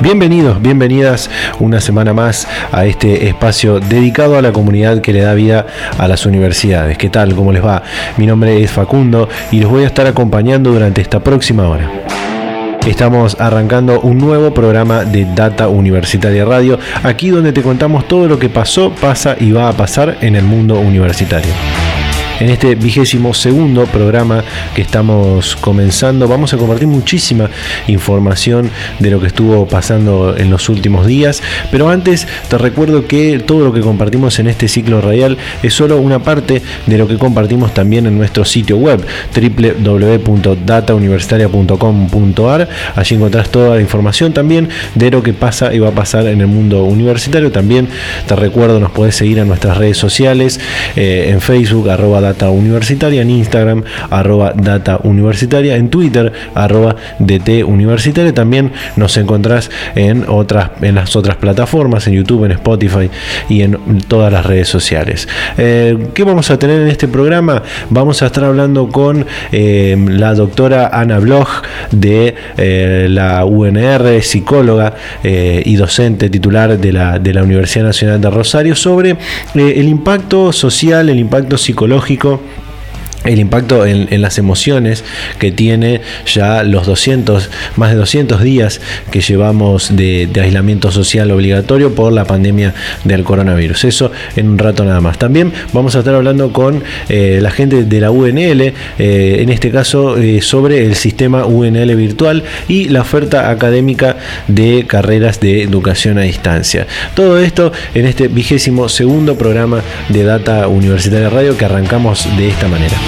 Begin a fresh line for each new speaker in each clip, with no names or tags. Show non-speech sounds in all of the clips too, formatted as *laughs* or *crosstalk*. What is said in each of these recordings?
Bienvenidos, bienvenidas una semana más a este espacio dedicado a la comunidad que le da vida a las universidades. ¿Qué tal? ¿Cómo les va? Mi nombre es Facundo y los voy a estar acompañando durante esta próxima hora. Estamos arrancando un nuevo programa de Data Universitaria Radio, aquí donde te contamos todo lo que pasó, pasa y va a pasar en el mundo universitario. En este vigésimo segundo programa que estamos comenzando vamos a compartir muchísima información de lo que estuvo pasando en los últimos días, pero antes te recuerdo que todo lo que compartimos en este ciclo radial es solo una parte de lo que compartimos también en nuestro sitio web www.datauniversitaria.com.ar. Allí encontrás toda la información también de lo que pasa y va a pasar en el mundo universitario. También te recuerdo, nos puedes seguir en nuestras redes sociales, eh, en Facebook, Data Universitaria, en Instagram, arroba Data Universitaria, en Twitter, arroba DT Universitaria. También nos encontrás en, otras, en las otras plataformas, en YouTube, en Spotify y en todas las redes sociales. Eh, ¿Qué vamos a tener en este programa? Vamos a estar hablando con eh, la doctora Ana Bloch de eh, la UNR, psicóloga y docente titular de la, de la Universidad Nacional de Rosario, sobre el impacto social, el impacto psicológico económico el impacto en, las emociones que tiene ya los 200, más de 200 días que llevamos de, aislamiento social obligatorio por la pandemia del coronavirus. Eso en un rato nada más. También vamos a estar hablando con eh, la gente de la UNL, eh, en este caso eh, sobre el sistema UNL virtual y la oferta académica de carreras de educación a distancia. Todo esto en este vigésimo segundo programa de Data Universitaria Radio que arrancamos de esta manera.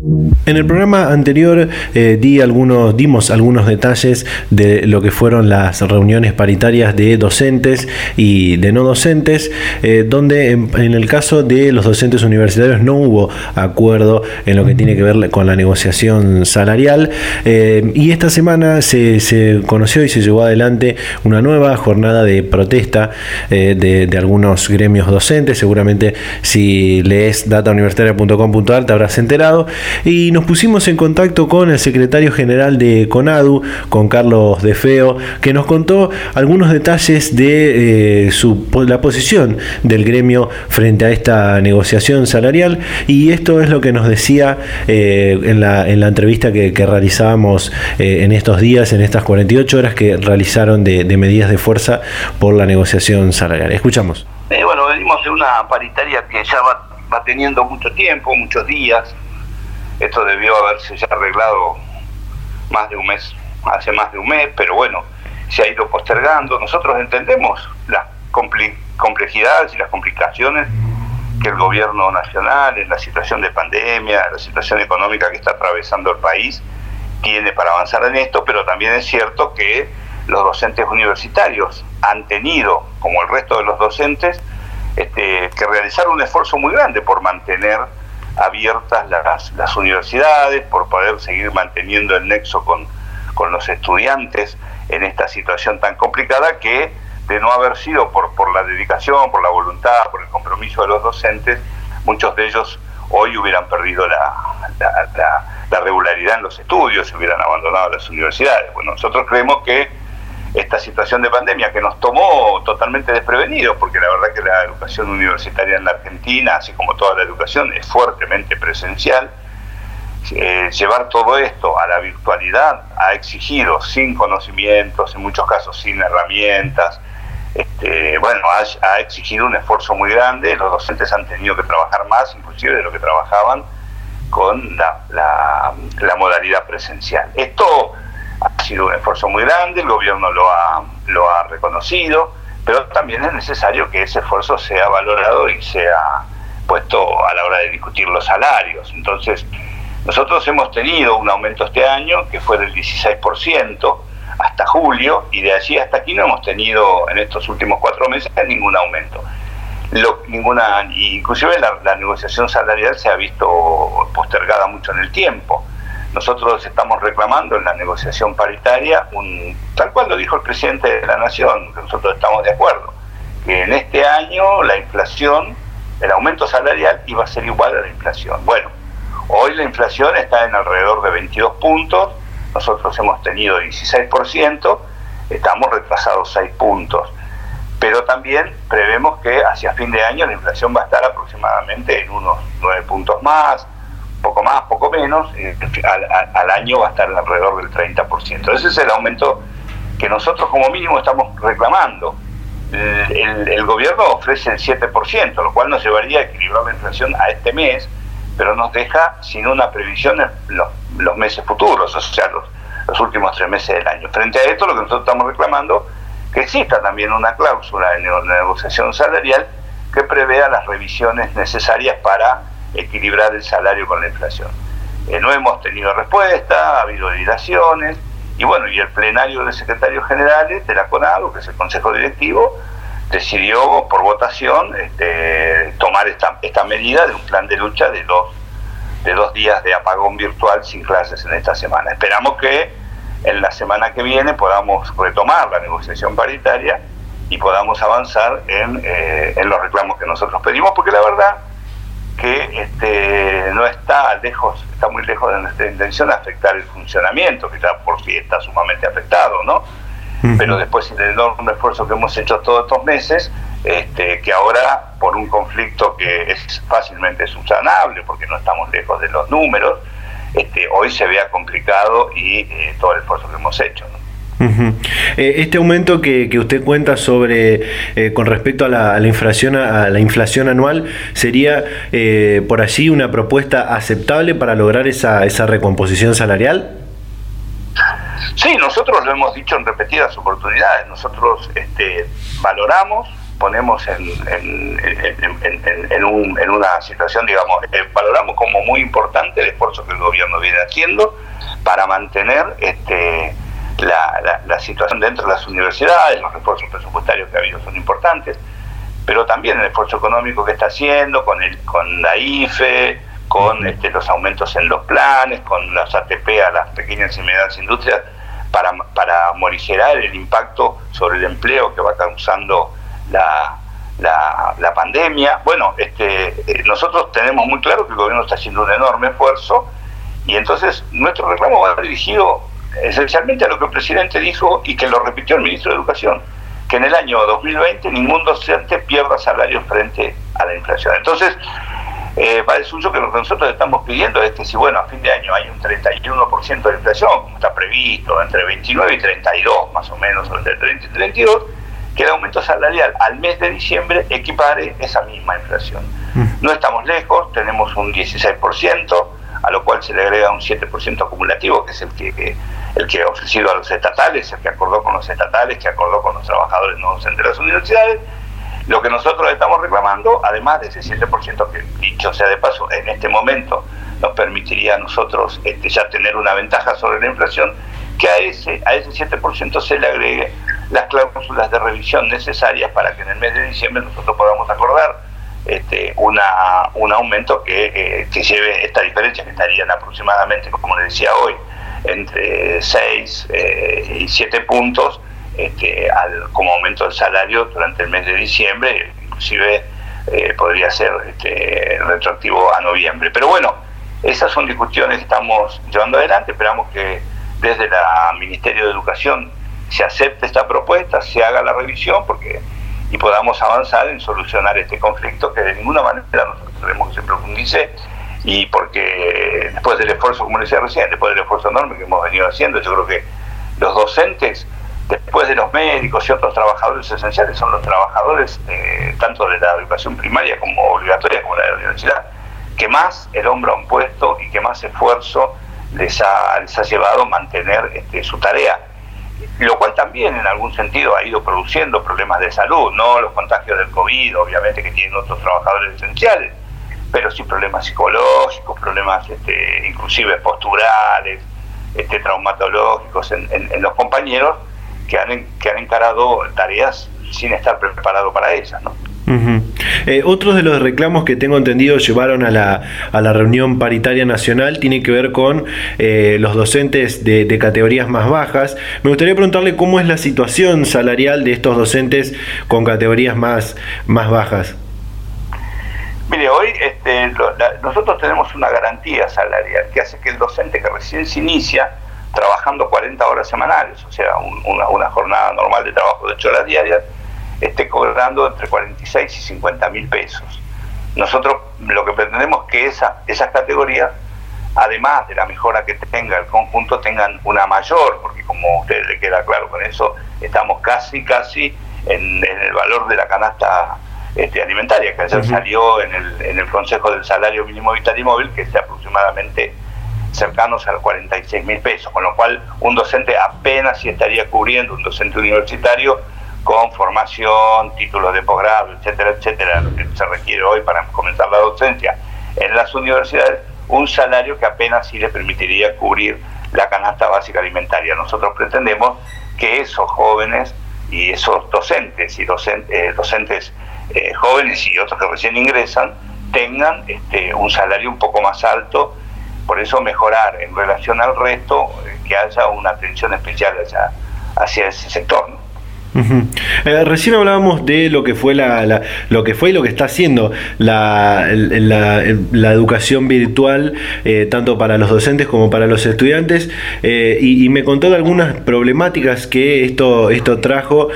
En el programa anterior eh, di algunos, dimos algunos detalles de lo que fueron las reuniones paritarias de docentes y de no docentes, eh, donde en, el caso de los docentes universitarios no hubo acuerdo en lo que tiene que ver con la negociación salarial. Eh, y esta semana se, conoció y se llevó adelante una nueva jornada de protesta de, de, algunos gremios docentes. Seguramente si lees datauniversitaria.com.ar te habrás enterado. Y nos pusimos en contacto con el secretario general de CONADU, con Carlos De Feo, que nos contó algunos detalles de eh, su, la posición del gremio frente a esta negociación salarial y esto es lo que nos decía eh, en, la, en, la, entrevista que, realizábamos eh, en estos días, en estas 48 horas que realizaron de, medidas de fuerza por la negociación salarial. Escuchamos.
bueno, venimos de una paritaria que ya va teniendo mucho tiempo, muchos días, esto debió haberse ya arreglado más de un mes, hace más de un mes, pero bueno, se ha ido postergando. Nosotros entendemos las complejidades y las complicaciones que el gobierno nacional en la situación de pandemia, la situación económica que está atravesando el país, tiene para avanzar en esto, pero también es cierto que los docentes universitarios han tenido, como el resto de los docentes, este, que realizar un esfuerzo muy grande por mantener abiertas las, las universidades, por poder seguir manteniendo el nexo con, con los estudiantes en esta situación tan complicada que de no haber sido por, por la dedicación, por la voluntad, por el compromiso de los docentes, muchos de ellos hoy hubieran perdido la, la, la regularidad en los estudios, hubieran abandonado las universidades. Bueno, nosotros creemos que esta situación de pandemia que nos tomó totalmente desprevenidos, porque la verdad que la educación universitaria en la Argentina, así como toda la educación, es fuertemente presencial. Eh, llevar todo esto a la virtualidad ha exigido sin conocimientos, en muchos casos sin herramientas, este, bueno, ha, ha, exigido un esfuerzo muy grande, los docentes han tenido que trabajar más, inclusive de lo que trabajaban, con la, modalidad presencial. Esto ha sido un esfuerzo muy grande, el gobierno lo ha, lo ha reconocido, pero también es necesario que ese esfuerzo sea valorado y sea puesto a la hora de discutir los salarios. Entonces, nosotros hemos tenido un aumento este año que fue del 16% hasta julio y de allí hasta aquí no hemos tenido en estos últimos cuatro meses ningún aumento. Lo, ninguna, inclusive la, negociación salarial se ha visto postergada mucho en el tiempo. Nosotros estamos reclamando en la negociación paritaria, un, tal cual lo dijo el presidente de la Nación, que nosotros estamos de acuerdo, que en este año la inflación, el aumento salarial iba a ser igual a la inflación. Bueno, hoy la inflación está en alrededor de 22 puntos, nosotros hemos tenido 16%, estamos retrasados 6 puntos pero también prevemos que hacia fin de año la inflación va a estar aproximadamente en unos 9 puntos más, poco más, poco menos, al, año va a estar alrededor del 30%. Ese es el aumento que nosotros como mínimo estamos reclamando. El, gobierno ofrece el 7%, lo cual nos llevaría a equilibrar la inflación a este mes, pero nos deja sin una previsión en los, meses futuros, o sea, los, los últimos tres meses del año. Frente a esto, lo que nosotros estamos reclamando que exista también una cláusula en la negociación salarial que prevea las revisiones necesarias para equilibrar el salario con la inflación. Eh, no hemos tenido respuesta, ha habido dilaciones, y bueno, y el plenario de secretarios generales de la CONADO, que es el Consejo Directivo, decidió por votación este, tomar esta, esta medida de un plan de lucha de dos, de dos días de apagón virtual sin clases en esta semana. Esperamos que en la semana que viene podamos retomar la negociación paritaria y podamos avanzar en, eh, en los reclamos que nosotros pedimos, porque la verdad que este, no está lejos, está muy lejos de nuestra intención afectar el funcionamiento, que ya por sí está sumamente afectado, ¿no? Pero después del enorme esfuerzo que hemos hecho todos estos meses, este, que ahora por un conflicto que es fácilmente subsanable, porque no estamos lejos de los números, este, hoy se vea complicado y eh, todo el esfuerzo que hemos hecho.
Eh, este aumento que, usted cuenta sobre eh, con respecto a la, inflación a la inflación anual sería por allí una propuesta aceptable para lograr esa, esa recomposición salarial.
Sí, nosotros lo hemos dicho en repetidas oportunidades. Nosotros este, valoramos ponemos en, en, una situación, digamos, eh, valoramos como muy importante el esfuerzo que el gobierno viene haciendo para mantener este, la, situación dentro de las universidades, los esfuerzos presupuestarios que ha habido son importantes, pero también el esfuerzo económico que está haciendo con, el, con la IFE, con este, los aumentos en los planes, con las ATP a las pequeñas y medianas industrias, para, para morigerar el impacto sobre el empleo que va causando la, la, pandemia. Bueno, este, eh, nosotros tenemos muy claro que el gobierno está haciendo un enorme esfuerzo y entonces nuestro reclamo va dirigido esencialmente a lo que el presidente dijo y que lo repitió el ministro de Educación, que en el año 2020 ningún docente pierda salarios frente a la inflación. Entonces, eh, va de suyo que lo que nosotros estamos pidiendo es que si, bueno, a fin de año hay un 31% de inflación, como está previsto, entre 29 y 32 más o menos, entre 30 y 32, que el aumento salarial al mes de diciembre equipare esa misma inflación. Mm. No estamos lejos, tenemos un 16%, a lo cual se le agrega un 7% acumulativo, que es el que, el que ha ofrecido a los estatales, el que acordó con los estatales, que acordó con los trabajadores no docentes de las universidades. Lo que nosotros estamos reclamando, además de ese 7% que, dicho sea de paso, en este momento nos permitiría a nosotros este, ya tener una ventaja sobre la inflación, que a ese, a ese 7% se le agregue las cláusulas de revisión necesarias para que en el mes de diciembre nosotros podamos acordar este, una, un aumento que, eh, que lleve esta diferencia, que estarían aproximadamente, como le decía hoy, entre 6 eh, y 7 puntos este, al, como aumento del salario durante el mes de diciembre, inclusive eh, podría ser este, retroactivo a noviembre. Pero bueno, esas son discusiones que estamos llevando adelante, esperamos que desde el Ministerio de Educación se acepte esta propuesta, se haga la revisión porque y podamos avanzar en solucionar este conflicto que de ninguna manera nosotros queremos que se profundice y porque después del esfuerzo, como decía recién, después del esfuerzo enorme que hemos venido haciendo, yo creo que los docentes, después de los médicos y otros trabajadores esenciales, son los trabajadores eh, tanto de la educación primaria como obligatoria como la de la universidad, que más el hombro han puesto y que más esfuerzo les ha, les ha llevado mantener este, su tarea. Lo cual también en algún sentido ha ido produciendo problemas de salud, no los contagios del COVID, obviamente que tienen otros trabajadores esenciales, pero sí problemas psicológicos, problemas este, inclusive posturales, este, traumatológicos en, los compañeros que han, que han encarado tareas sin estar preparado para ellas. ¿no?
Eh, otros de los reclamos que tengo entendido llevaron a la, a la reunión paritaria nacional tiene que ver con eh, los docentes de, categorías más bajas. Me gustaría preguntarle cómo es la situación salarial de estos docentes con categorías más, más bajas.
Mire, hoy este, nosotros tenemos una garantía salarial que hace que el docente que recién se inicia trabajando 40 horas semanales, o sea, una, una jornada normal de trabajo de 8 horas diarias, esté cobrando entre 46 y 50 mil pesos. Nosotros lo que pretendemos es que esa, esas categorías, además de la mejora que tenga el conjunto, tengan una mayor, porque como a ustedes le queda claro con eso, estamos casi, casi en, el valor de la canasta este, alimentaria, que ayer salió en el, en el Consejo del Salario Mínimo Vital y Móvil, que es aproximadamente cercanos a los 46 mil pesos, con lo cual un docente apenas si estaría cubriendo, un docente universitario, con formación, títulos de posgrado, etcétera, etcétera, lo que se requiere hoy para comenzar la docencia en las universidades, un salario que apenas sí le permitiría cubrir la canasta básica alimentaria. Nosotros pretendemos que esos jóvenes y esos docentes y eh, docentes eh, jóvenes y otros que recién ingresan tengan este, un salario un poco más alto, por eso mejorar en relación al resto, eh, que haya una atención especial hacia, hacia ese sector.
Eh, recién hablábamos de lo que fue la, lo que fue y lo que está haciendo la, educación virtual eh, tanto para los docentes como para los estudiantes. Eh, y, me contó de algunas problemáticas que esto esto trajo.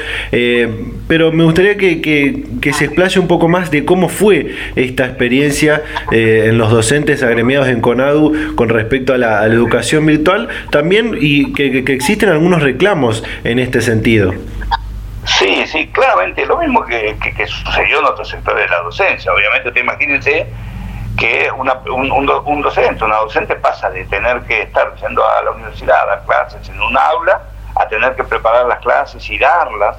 Pero me gustaría que, que, se explaye un poco más de cómo fue esta experiencia en los docentes agremiados en CONADU con respecto a la, educación virtual también y que existen algunos reclamos en este sentido.
Sí, sí, claramente, lo mismo que, sucedió en otros sectores de la docencia. Obviamente, usted imagínense que una, un, docente, una docente pasa de tener que estar yendo a la universidad a dar clases en un aula a tener que preparar las clases y darlas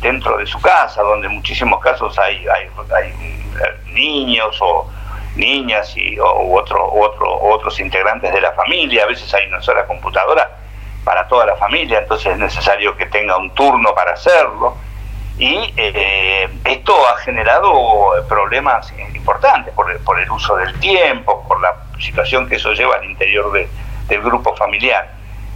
dentro de su casa, donde en muchísimos casos hay, hay, niños o niñas y, o, otro, otro, otros integrantes de la familia, a veces hay una sola computadora para toda la familia, entonces es necesario que tenga un turno para hacerlo. Y eh, esto ha generado problemas importantes por el, uso del tiempo, por la situación que eso lleva al interior del grupo familiar.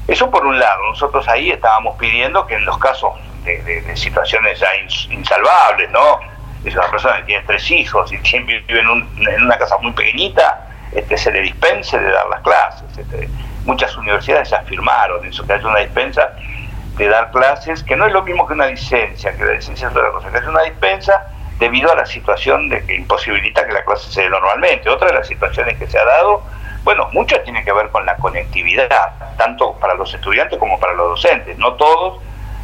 Eso por un lado, nosotros ahí estábamos pidiendo que en los casos de, situaciones ya insalvables, ¿no? Es una persona que tiene tres hijos y vive en, en una casa muy pequeñita, este, se le dispense de dar las clases. Este, muchas universidades ya firmaron eso, que haya una dispensa de dar clases, que no es lo mismo que una licencia, que la licencia es otra cosa, que es una dispensa debido a la situación de que imposibilita que la clase se dé normalmente. Otra de las situaciones que se ha dado, bueno, muchas tienen que ver con la conectividad, tanto para los estudiantes como para los docentes. No todos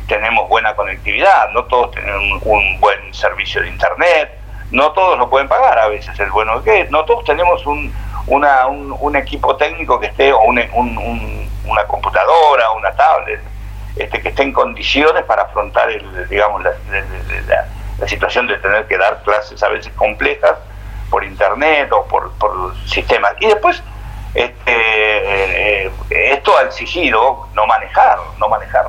tenemos buena conectividad, no todos tienen un, buen servicio de internet, no todos lo pueden pagar a veces, el bueno que no todos tenemos un, una, un, equipo técnico que esté, o una computadora, una tablet, este, que esté en condiciones para afrontar el, digamos, la, situación de tener que dar clases a veces complejas por internet o por, por sistemas. Y después, este, eh, esto ha exigido no manejar, no manejar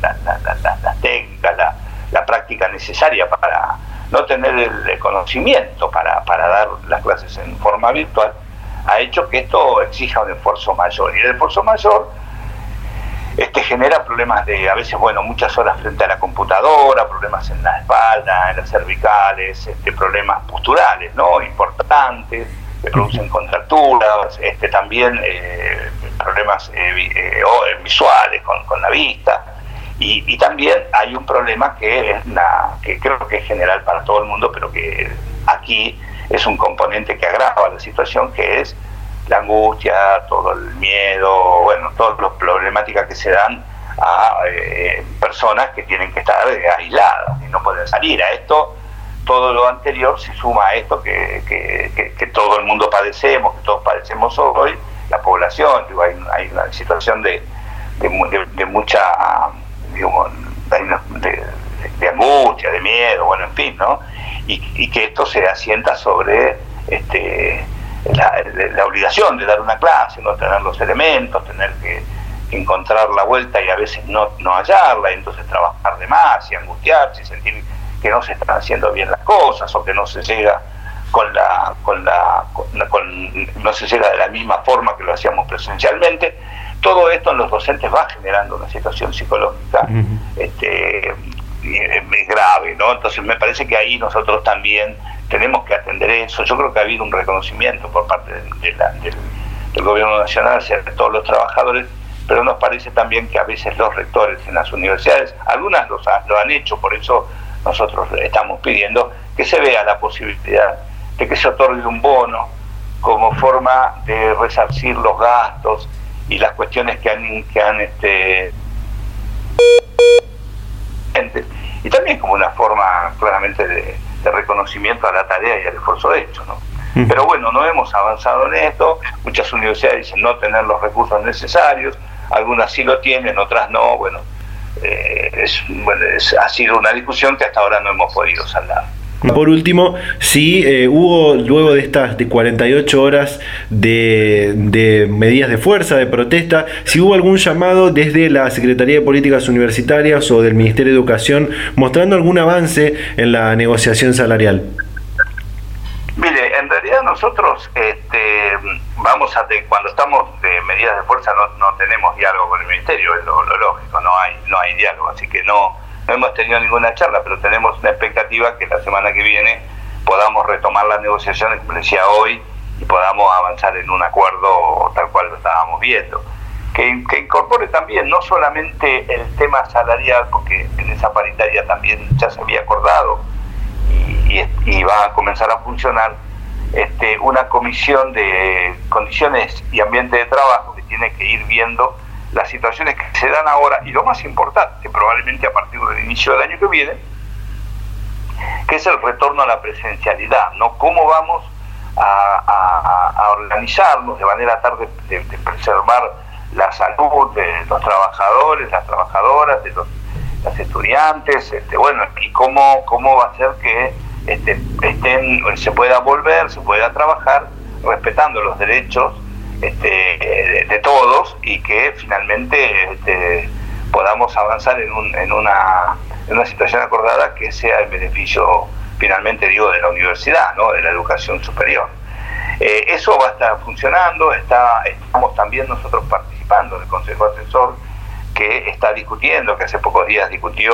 las técnicas, la, práctica necesaria para no tener el conocimiento para, para dar las clases en forma virtual ha hecho que esto exija un esfuerzo mayor. Y el esfuerzo mayor este, genera problemas de, a veces, bueno, muchas horas frente a la computadora, problemas en la espalda, en las cervicales, este, problemas posturales, ¿no? Importantes, que producen contracturas, este, también eh, problemas eh, eh, visuales con, la vista. Y, y, también hay un problema que, es la, que creo que es general para todo el mundo, pero que aquí es un componente que agrava la situación, que es la angustia, todo el miedo, bueno, todas las problemáticas que se dan a eh, personas que tienen que estar aisladas y no pueden salir. A esto todo lo anterior se suma a esto que, que, todo el mundo padecemos, que todos padecemos hoy, la población, hay, hay una situación de, de, mucha de, angustia, de miedo, bueno, en fin, ¿no? Y, que esto se asienta sobre este, la, obligación de dar una clase, no tener los elementos, tener que, encontrar la vuelta y a veces no, no hallarla, y entonces trabajar de más y angustiarse y sentir que no se están haciendo bien las cosas o que no se llega con la, con la, con no se llega de la misma forma que lo hacíamos presencialmente. Todo esto en los docentes va generando una situación psicológica este, grave, ¿no? Entonces me parece que ahí nosotros también tenemos que atender eso. Yo creo que ha habido un reconocimiento por parte del, gobierno nacional hacia todos los trabajadores, pero nos parece también que a veces los rectores en las universidades, algunas lo han hecho, por eso nosotros estamos pidiendo que se vea la posibilidad de que se otorgue un bono como forma de resarcir los gastos y las cuestiones que han, que han este, y también como una forma claramente de, reconocimiento a la tarea y al esfuerzo hecho, ¿no? Pero bueno, no hemos avanzado en esto, muchas universidades dicen no tener los recursos necesarios, algunas sí lo tienen, otras no, bueno, eh, es, bueno ha sido una discusión que hasta ahora no hemos podido saldar.
Por último, si eh, hubo luego de estas de 48 horas de, de, medidas de fuerza, de protesta, si hubo algún llamado desde la Secretaría de Políticas Universitarias o del Ministerio de Educación mostrando algún avance en la negociación salarial.
Mire, en realidad nosotros este, vamos a cuando estamos de medidas de fuerza no, no tenemos diálogo con el ministerio, es lo, lo lógico, no hay no hay diálogo, así que no no hemos tenido ninguna charla, pero tenemos una expectativa que la semana que viene podamos retomar las negociaciones, como decía hoy, y podamos avanzar en un acuerdo tal cual lo estábamos viendo. Que, incorpore también no solamente el tema salarial, porque en esa paritaria también ya se había acordado y, y, va a comenzar a funcionar, este, una comisión de condiciones y ambiente de trabajo que tiene que ir viendo las situaciones que se dan ahora y lo más importante, probablemente a partir del inicio del año que viene, que es el retorno a la presencialidad, ¿no? ¿Cómo vamos a, organizarnos de manera tal de, preservar la salud de los trabajadores, las trabajadoras, de los estudiantes, este, bueno, y cómo, cómo va a ser que este, estén, se pueda volver, se pueda trabajar respetando los derechos este, de, todos y que finalmente este, podamos avanzar en, un, en, una, en una situación acordada que sea el beneficio finalmente digo de la universidad, ¿no? de la educación superior. Eh, eso va a estar funcionando, está, estamos también nosotros participando en el Consejo Asesor que está discutiendo, que hace pocos días discutió,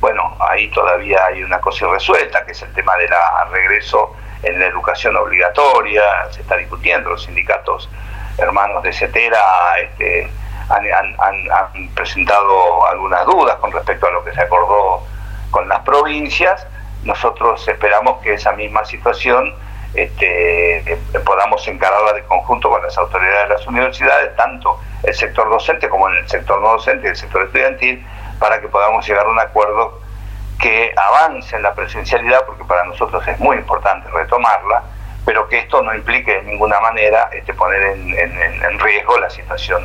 bueno, ahí todavía hay una cosa irresuelta, que es el tema del regreso en la educación obligatoria, se está discutiendo, los sindicatos hermanos de Cetera este, han, presentado algunas dudas con respecto a lo que se acordó con las provincias. Nosotros esperamos que esa misma situación este, podamos encararla de conjunto con las autoridades de las universidades, tanto el sector docente como en el sector no docente y el sector estudiantil, para que podamos llegar a un acuerdo que avance en la presencialidad, porque para nosotros es muy importante retomarla, pero que esto no implique de ninguna manera este, poner en, riesgo la situación,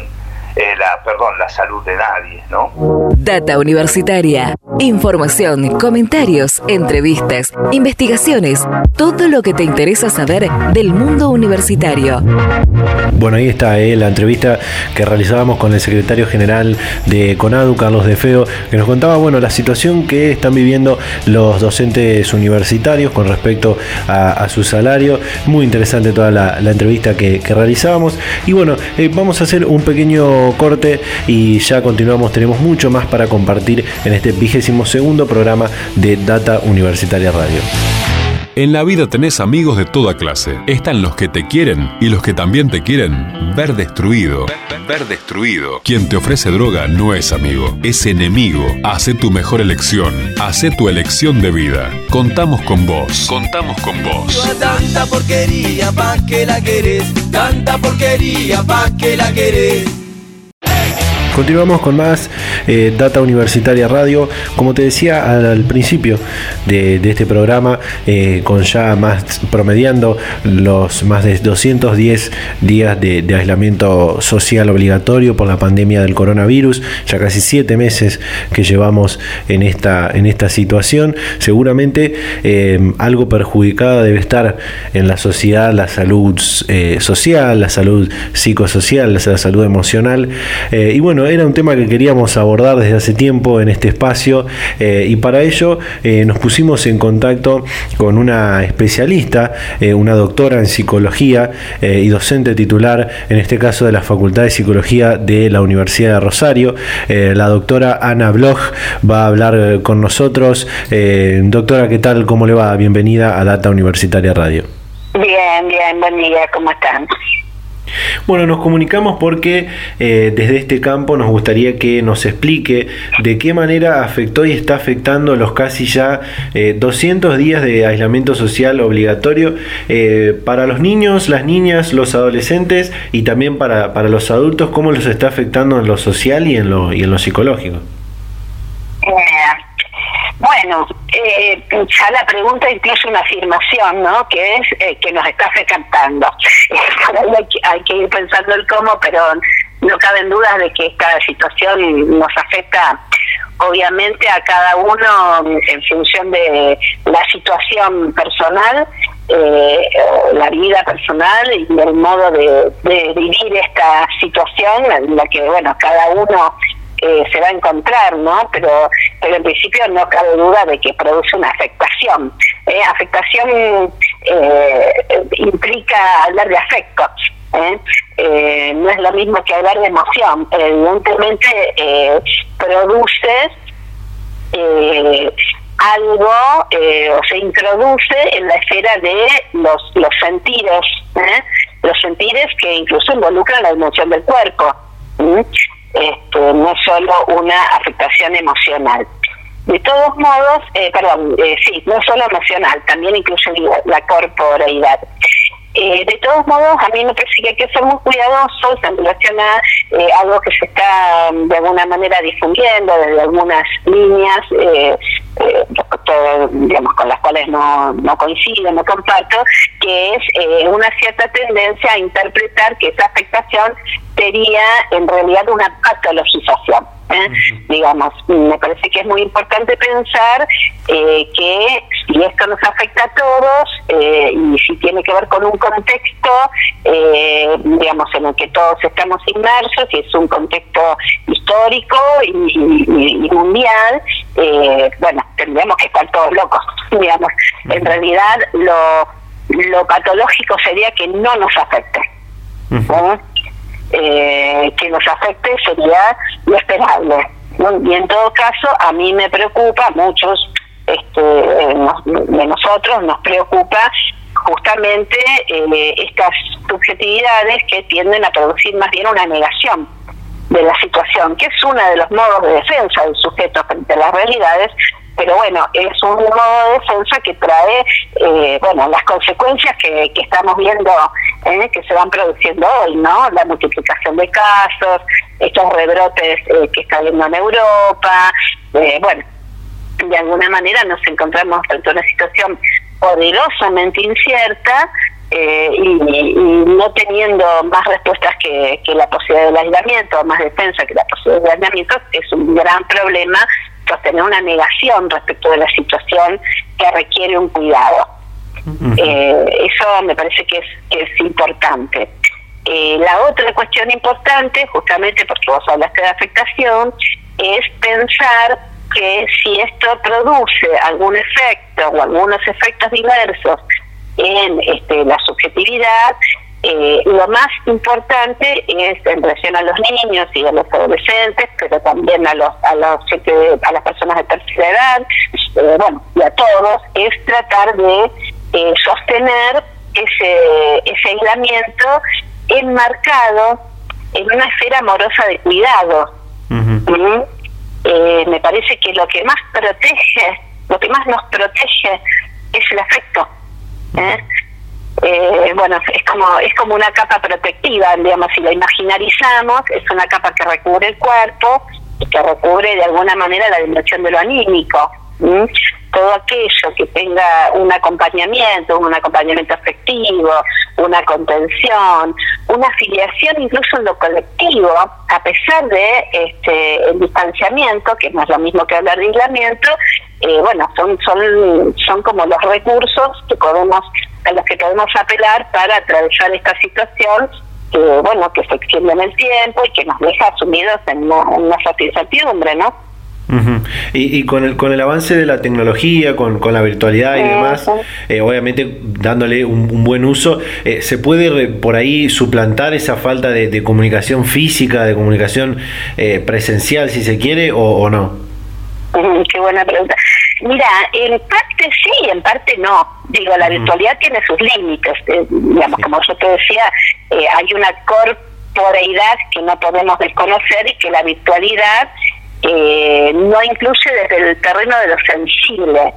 eh, la, perdón, la salud de nadie, ¿no?
Data Universitaria. Información, comentarios, entrevistas, investigaciones, todo lo que te interesa saber del mundo universitario.
Bueno, ahí está eh, la entrevista que realizábamos con el secretario general de CONADU, Carlos De Feo, que nos contaba bueno, la situación que están viviendo los docentes universitarios con respecto a, su salario. Muy interesante toda la, entrevista que, realizábamos. Y bueno, eh, vamos a hacer un pequeño corte y ya continuamos. Tenemos mucho más para compartir en este vigésimo segundo programa de Data Universitaria Radio.
En la vida tenés amigos de toda clase. Están los que te quieren y los que también te quieren ver destruido. Ver destruido. Quien te ofrece droga no es amigo, es enemigo. Hace tu mejor elección. Hace tu elección de vida. Contamos con vos. Contamos con vos.
Tanta porquería pa' que la querés. Tanta porquería pa' que la querés.
Continuamos con más eh, Data Universitaria Radio. Como te decía al, principio de, este programa, eh, con ya más promediando los más de 210 días de, aislamiento social obligatorio por la pandemia del coronavirus, ya casi siete meses que llevamos en esta, en esta situación. Seguramente eh, algo perjudicada debe estar en la sociedad la salud social, la salud psicosocial, la salud emocional. y bueno, era un tema que queríamos abordar desde hace tiempo en este espacio eh, y para ello eh, nos pusimos en contacto con una especialista, eh, una doctora en psicología y docente titular, en este caso de la Facultad de Psicología de la Universidad de Rosario. la doctora Ana Bloch va a hablar con nosotros. doctora, ¿qué tal? ¿Cómo le va? Bienvenida a Data Universitaria Radio.
Bien, bien, buen día, ¿cómo están?
Bueno, nos comunicamos porque eh, desde este campo nos gustaría que nos explique de qué manera afectó y está afectando los casi ya 200 eh, días de aislamiento social obligatorio eh, para los niños, las niñas, los adolescentes y también para, para los adultos, cómo los está afectando en lo social y en lo, y en lo psicológico.
Bueno, eh, ya la pregunta incluye una afirmación, ¿no? Que es eh, que nos está afectando. *laughs* hay, que, hay que ir pensando el cómo, pero no caben dudas de que esta situación nos afecta obviamente a cada uno en función de la situación personal, eh, la vida personal y el modo de, de, vivir esta situación en la que, bueno, cada uno eh, se va a encontrar, ¿no? Pero, pero en principio no cabe duda de que produce una afectación. Eh, afectación eh, implica hablar de afecto. ¿eh? no es lo mismo que hablar de emoción. Evidentemente produce algo o se introduce en la esfera de los, los sentidos, los sentidos que incluso involucran la dimensión del cuerpo este, no solo una afectación emocional. De todos modos, eh, perdón, eh, sí, no solo emocional, también incluye la corporalidad. Eh, de todos modos, a mí me parece que hay que ser muy cuidadosos en relación a eh, algo que se está de alguna manera difundiendo desde algunas líneas, eh, eh digamos, con las cuales no, no coincido, no comparto, que es una cierta tendencia a interpretar que esa afectación sería en realidad una patologización. ¿eh? digamos, me parece que es muy importante pensar eh, que si esto nos afecta a todos eh, y si tiene que ver con un contexto, digamos, en el que todos estamos inmersos, y es un contexto histórico y, mundial, bueno, tendríamos que estar todos locos, *laughs* digamos. En realidad, lo, lo patológico sería que no nos afecte. Eh, que nos afecte sería lo esperable. Y en todo caso, a mí me preocupa, muchos este, de nosotros nos preocupa justamente eh, estas subjetividades que tienden a producir más bien una negación de la situación, que es uno de los modos de defensa del sujeto frente a las realidades, pero bueno, es un modo de defensa que trae, eh, bueno, las consecuencias que, que estamos viendo, eh, que se van produciendo hoy, ¿no? La multiplicación de casos, estos rebrotes eh, que está habiendo en Europa, bueno, de alguna manera nos encontramos frente a una situación poderosamente incierta y, no teniendo más respuestas que, que, la posibilidad del aislamiento, más defensa que la posibilidad del aislamiento, es un gran problema tener una negación respecto de la situación que requiere un cuidado. Eh, eso me parece que es, que es importante. Eh, la otra cuestión importante, justamente porque vos hablaste de afectación, es pensar que si esto produce algún efecto o algunos efectos diversos en este, la subjetividad, eh, lo más importante es en relación a los niños y a los adolescentes, pero también a los a los a las personas de tercera edad, eh, bueno, y a todos, es tratar de eh, sostener ese ese aislamiento enmarcado en una esfera amorosa de cuidado. ¿Mm? me parece que lo que más protege, lo que más nos protege es el afecto. eh, bueno, es como es como una capa protectiva, digamos, si la imaginarizamos, es una capa que recubre el cuerpo y que recubre de alguna manera la dimensión de lo anímico. Todo aquello que tenga un acompañamiento, un acompañamiento afectivo, una contención, una afiliación incluso en lo colectivo, a pesar de este el distanciamiento, que no es lo mismo que hablar de aislamiento, eh, bueno, son, son, son como los recursos que podemos a los que podemos apelar para atravesar esta situación que bueno que se extiende en el tiempo y que nos deja sumidos en una, una incertidumbre, ¿no?
Y, y, con el con el avance de la tecnología, con, con la virtualidad y demás, eh, obviamente dándole un, buen uso, eh, ¿se puede por ahí suplantar esa falta de, comunicación física, de comunicación eh, presencial, si se quiere, o, o no?
Qué buena pregunta. Mira, en parte sí, en parte no. Digo, la virtualidad tiene sus límites. Eh, digamos, como yo te decía, hay una corporeidad que no podemos desconocer y que la virtualidad eh, no incluye desde el terreno de lo sensible,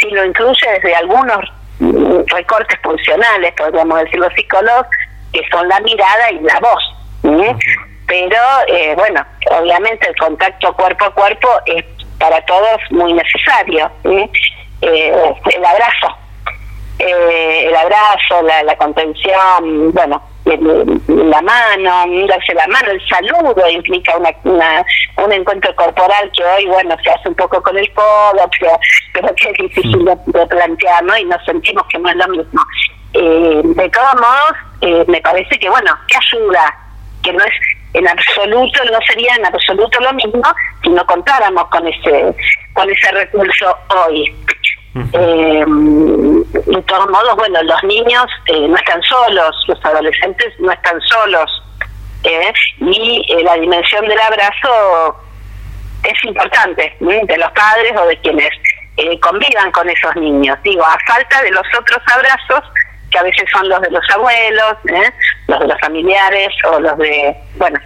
sino incluye desde algunos mm, recortes funcionales, podríamos decir los psicólogos, que son la mirada y la voz. Pero, bueno, obviamente el contacto cuerpo a cuerpo es para todos muy necesario. Eh, el abrazo, eh, el abrazo, la, la contención, bueno, la mano, darse la mano, el saludo implica una, un encuentro corporal que hoy, bueno, se hace un poco con el codo, pero, que es difícil de, plantear, ¿no? Y nos sentimos que no es lo mismo. Eh, de todos modos, eh, me parece que, bueno, que ayuda, que no es en absoluto, no sería en absoluto lo mismo si no contáramos con ese, con ese recurso hoy. Eh, de todos modos, bueno, los niños eh, no están solos, los adolescentes no están solos, eh, y la dimensión del abrazo es importante, de los padres o de quienes convivan con esos niños. Digo, a falta de los otros abrazos, que a veces son los de los abuelos, ¿eh? los de los familiares o los de, bueno,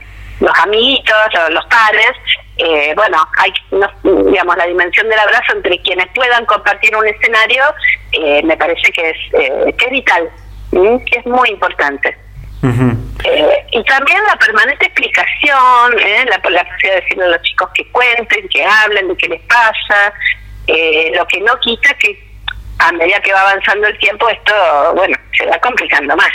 los amiguitos los padres. Eh, bueno, hay, digamos, la dimensión del abrazo entre quienes puedan compartir un escenario, eh, me parece que es, que es vital, que es muy importante. y también la permanente explicación, la, la posibilidad de decirle a los chicos que cuenten, que hablen de qué les pasa, lo que no quita que a medida que va avanzando el tiempo, esto, bueno, se va complicando más.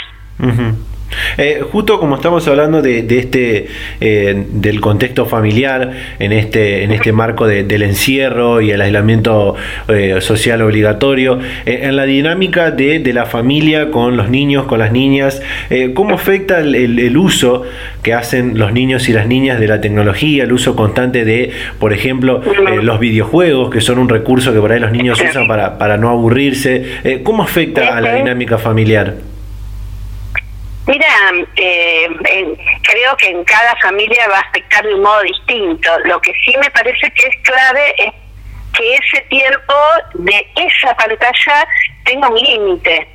Eh, justo como estamos hablando de, este eh, del contexto familiar en este en este marco del encierro y el aislamiento eh, social obligatorio en la dinámica de, la familia con los niños con las niñas cómo afecta el, uso que hacen los niños y las niñas de la tecnología el uso constante de por ejemplo los videojuegos que son un recurso que por ahí los niños usan para, para no aburrirse cómo afecta a la dinámica familiar
Mira, eh, creo que en cada familia va a afectar de un modo distinto. Lo que sí me parece que es clave es que ese tiempo de esa pantalla tenga un límite.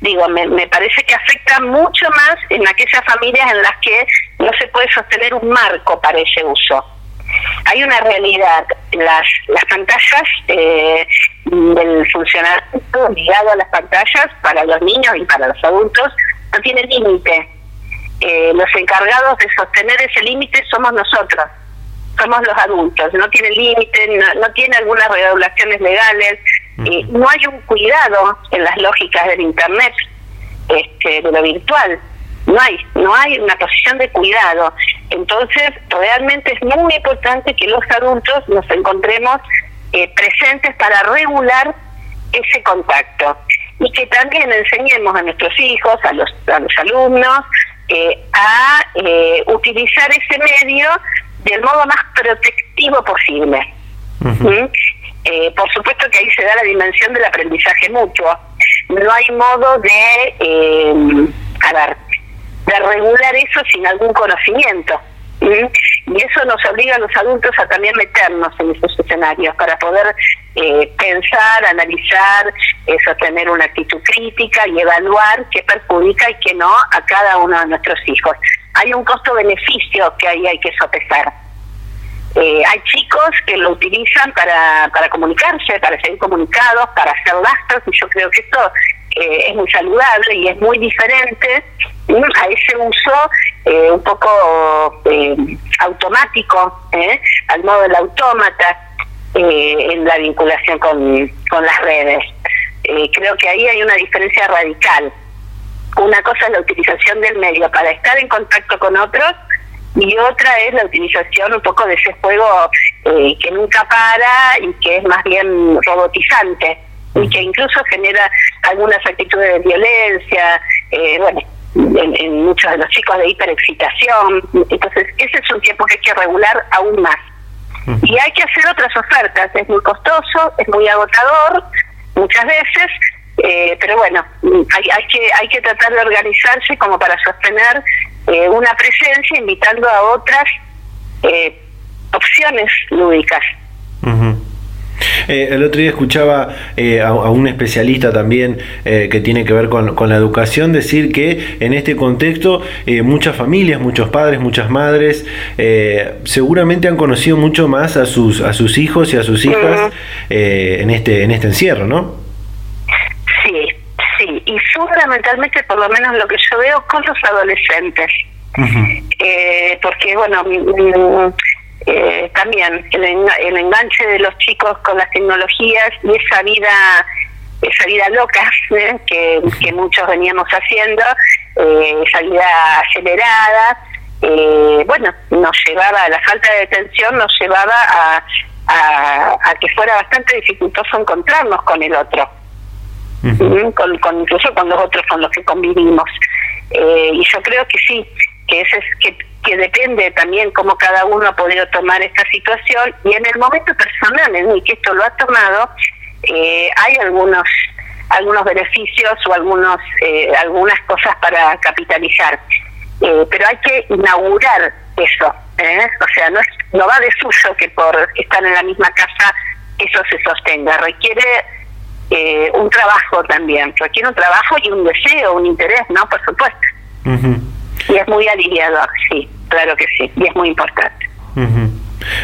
Digo, me, me parece que afecta mucho más en aquellas familias en las que no se puede sostener un marco para ese uso. Hay una realidad, las, las pantallas eh, del funcionamiento ligado a las pantallas para los niños y para los adultos no tiene límite. Eh, los encargados de sostener ese límite somos nosotros, somos los adultos. No tiene límite, no, tiene algunas regulaciones legales, eh, no hay un cuidado en las lógicas del Internet, este, de lo virtual. No hay, no hay una posición de cuidado. Entonces, realmente es muy importante que los adultos nos encontremos eh, presentes para regular ese contacto y que también enseñemos a nuestros hijos, a los, a los alumnos, eh, a eh, utilizar ese medio del modo más protectivo posible. ¿Mm? Eh, por supuesto que ahí se da la dimensión del aprendizaje mutuo. No hay modo de, a ver, de regular eso sin algún conocimiento. Y eso nos obliga a los adultos a también meternos en esos escenarios para poder eh, pensar, analizar, eh, sostener una actitud crítica y evaluar qué perjudica y qué no a cada uno de nuestros hijos. Hay un costo-beneficio que ahí hay que sopesar. Eh, hay chicos que lo utilizan para, para comunicarse, para ser comunicados, para hacer lastres, y yo creo que esto eh, es muy saludable y es muy diferente a ese uso eh, un poco eh, automático, al modo del autómata en la vinculación con, con las redes. creo que ahí hay una diferencia radical. Una cosa es la utilización del medio para estar en contacto con otros y otra es la utilización un poco de ese juego eh, que nunca para y que es más bien robotizante y que incluso genera algunas actitudes de violencia, eh, bueno, en, muchos de los chicos de hiperexcitación. Entonces, ese es un tiempo que hay que regular aún más. Y hay que hacer otras ofertas, es muy costoso, es muy agotador muchas veces, eh, pero bueno, hay, hay, que, hay que tratar de organizarse como para sostener eh, una presencia invitando a otras eh, opciones lúdicas.
Eh, el otro día escuchaba a, un especialista también que tiene que ver con, con, la educación decir que en este contexto muchas familias, muchos padres, muchas madres seguramente han conocido mucho más a sus a sus hijos y a sus hijas en este en este encierro, ¿no?
Sí, sí, y fundamentalmente, por lo menos lo que yo veo, con los adolescentes. eh, porque, bueno, eh, también el, el, enganche de los chicos con las tecnologías y esa vida esa vida loca *laughs* ¿eh? que, que, muchos veníamos haciendo, eh, esa vida acelerada, eh, bueno, nos llevaba, la falta de detención nos llevaba a, a, a que fuera bastante dificultoso encontrarnos con el otro con, con, incluso con los otros con los que convivimos. Eh, y yo creo que sí, que, ese es, que, que depende también cómo cada uno ha podido tomar esta situación y en el momento personal en el que esto lo ha tomado, eh, hay algunos algunos beneficios o algunos eh, algunas cosas para capitalizar. pero hay que inaugurar eso. O sea, no, es, no va de suyo que por estar en la misma casa eso se sostenga. Requiere eh, un trabajo también, requiere un trabajo y un deseo, un interés, ¿no? Por supuesto. Y es muy aliviador, sí, claro que sí, y es muy importante.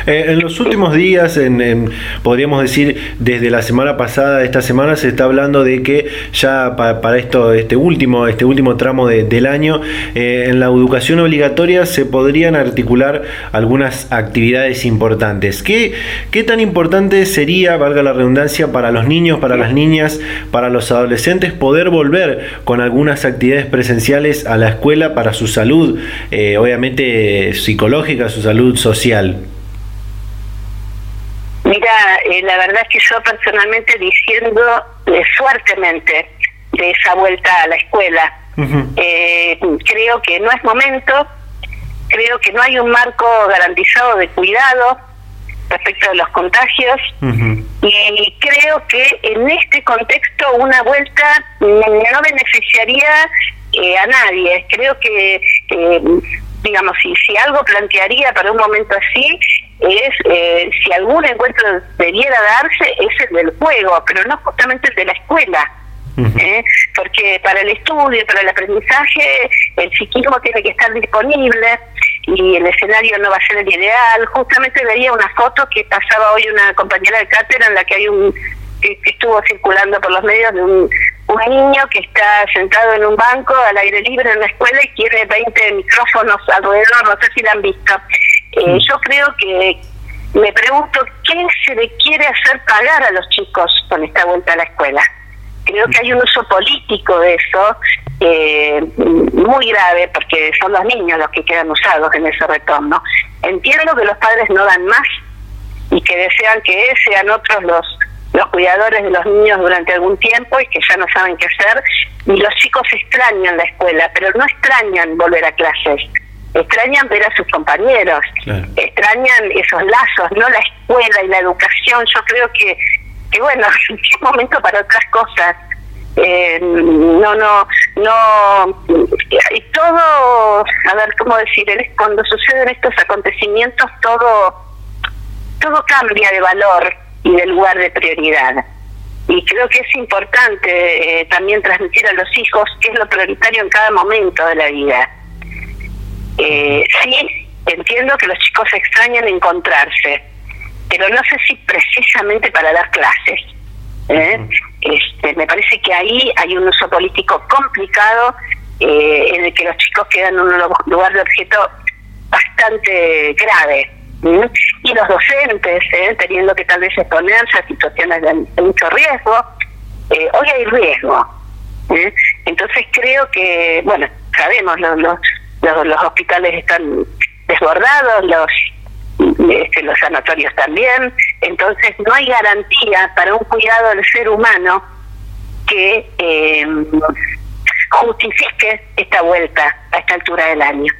Eh, en los últimos días, en, podríamos decir desde la semana pasada, esta semana se está hablando de que ya para, esto, este último, este último tramo del año, eh, en la educación obligatoria se podrían articular algunas actividades importantes. ¿Qué, ¿Qué tan importante sería, valga la redundancia, para los niños, para las niñas, para los adolescentes poder volver con algunas actividades presenciales a la escuela para su salud, eh, obviamente psicológica, su salud social?
Mira, eh, la verdad es que yo personalmente diciendo eh, fuertemente de esa vuelta a la escuela. eh, creo que no es momento, creo que no hay un marco garantizado de cuidado respecto de los contagios y creo que en este contexto una vuelta no beneficiaría eh, a nadie. Creo que, digamos, si, si algo plantearía para un momento así es eh, si algún encuentro debiera darse es el del juego, pero no justamente el de la escuela. ¿eh? Porque para el estudio, para el aprendizaje, el psiquismo tiene que estar disponible y el escenario no va a ser el ideal. Justamente veía una foto que pasaba hoy una compañera de cátedra en la que hay un que, estuvo circulando por los medios de un, un niño que está sentado en un banco al aire libre en la escuela y tiene 20 micrófonos alrededor, no sé si lo han visto. Eh, yo creo que me pregunto qué se le quiere hacer pagar a los chicos con esta vuelta a la escuela. Creo que hay un uso político de eso eh, muy grave porque son los niños los que quedan usados en ese retorno. Entiendo que los padres no dan más y que desean que sean otros los los cuidadores de los niños durante algún tiempo y que ya no saben qué hacer y los chicos extrañan la escuela, pero no extrañan volver a clases extrañan ver a sus compañeros, extrañan esos lazos, no la escuela y la educación. Yo creo que, que bueno, *laughs* es momento para otras cosas. Eh, no, no, no. Y todo, a ver cómo decir, cuando suceden estos acontecimientos, todo, todo cambia de valor y de lugar de prioridad. Y creo que es importante eh, también transmitir a los hijos qué es lo prioritario en cada momento de la vida eh, sí, entiendo que los chicos extrañan encontrarse, pero no sé si precisamente para dar clases. ¿eh? este, me parece que ahí hay un uso político complicado eh, en el que los chicos quedan en un lugar de objeto bastante grave. Y los docentes, ¿eh? teniendo que tal vez exponerse a situaciones de, mucho riesgo, hoy hay riesgo. Entonces creo que, bueno, sabemos, los, los, los hospitales están desbordados, los este, los sanatorios también, entonces no hay garantía para un cuidado del ser humano que eh, justifique esta vuelta a esta altura del año.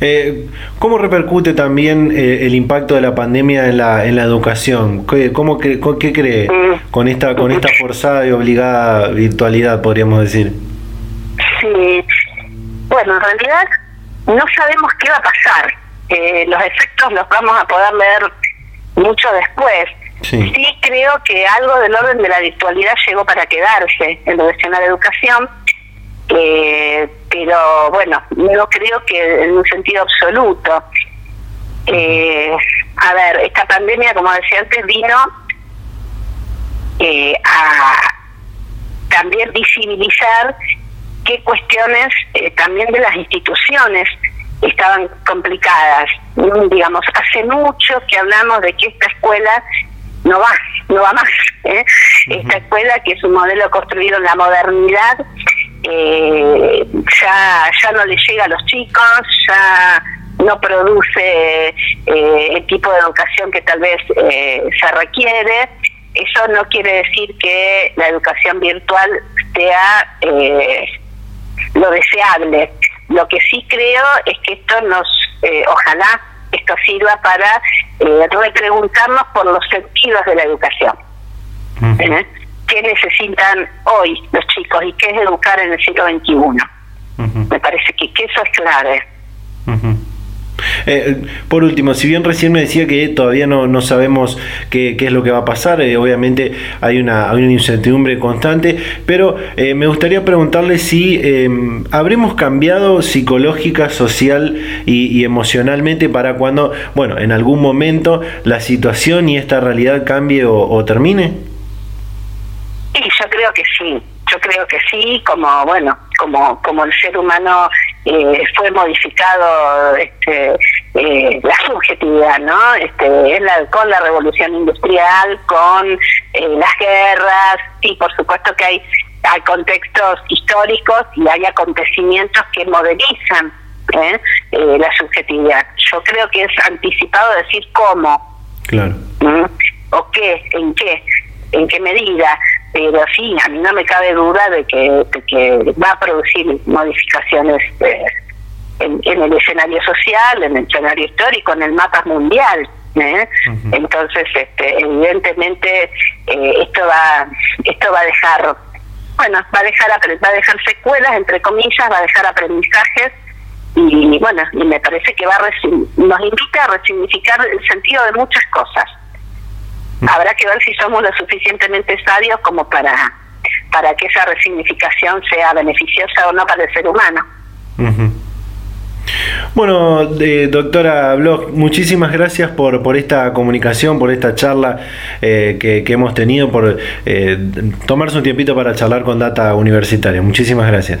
Eh, ¿Cómo repercute también eh, el impacto de la pandemia en la, en la educación? ¿Qué, cómo ¿Qué cree con esta con esta forzada y obligada virtualidad, podríamos decir?
Sí, bueno, en realidad no sabemos qué va a pasar eh, los efectos los vamos a poder leer mucho después. Sí. creo que algo del orden de la virtualidad llegó para quedarse en lo de la educación, eh, pero bueno, no creo que en un sentido absoluto. Eh, a ver, esta pandemia, como decía antes, vino eh, a también visibilizar qué cuestiones también de las instituciones estaban complicadas. Digamos, hace mucho que hablamos de que esta escuela no va, no va más. ¿eh? Esta escuela, que es un modelo construido en la modernidad, eh, ya, ya no le llega a los chicos, ya no produce eh, el tipo de educación que tal vez se requiere. Eso no quiere decir que la educación virtual sea lo deseable. Lo que sí creo es que esto nos, eh, ojalá esto sirva para eh, repreguntarnos por los sentidos de la educación. ¿Eh? ¿Qué necesitan hoy los chicos y qué es educar en el siglo XXI? Me parece que, que, eso es clave.
Eh, por último, si bien recién me decía que todavía no, no sabemos qué, qué, es lo que va a pasar, eh, obviamente hay una, hay una incertidumbre constante, pero eh, me gustaría preguntarle si em, habremos cambiado psicológica, social y, emocionalmente para cuando, bueno, en algún momento la situación y esta realidad cambie o, o termine.
Creo que sí, yo creo que sí, como, bueno, como, como el ser humano eh, fue modificado este, eh, la subjetividad, ¿no? Este, la, con la revolución industrial, con eh, las guerras, y por supuesto que hay, hay contextos históricos y hay acontecimientos que modelizan la subjetividad. Yo creo que es anticipado decir cómo.
Claro.
¿Mm? ¿O qué? ¿En qué? ¿En qué medida? Pero sí, a mí no me cabe duda de que, que va a producir modificaciones eh, en, el escenario social, en el escenario histórico, en el mapa mundial. ¿eh? Entonces, este, evidentemente, eh, esto va esto va a dejar, bueno, va a dejar va a dejar secuelas entre comillas, va a dejar aprendizajes y bueno, y me parece que va a nos invita a resignificar el sentido de muchas cosas. Habrá que ver si somos lo suficientemente sabios como para, para que esa resignificación sea beneficiosa o no para el ser humano.
Bueno, eh, doctora Bloch, muchísimas gracias por, por esta comunicación, por esta charla eh, que, que, hemos tenido, por eh, tomarse un tiempito para charlar con Data Universitaria. Muchísimas gracias.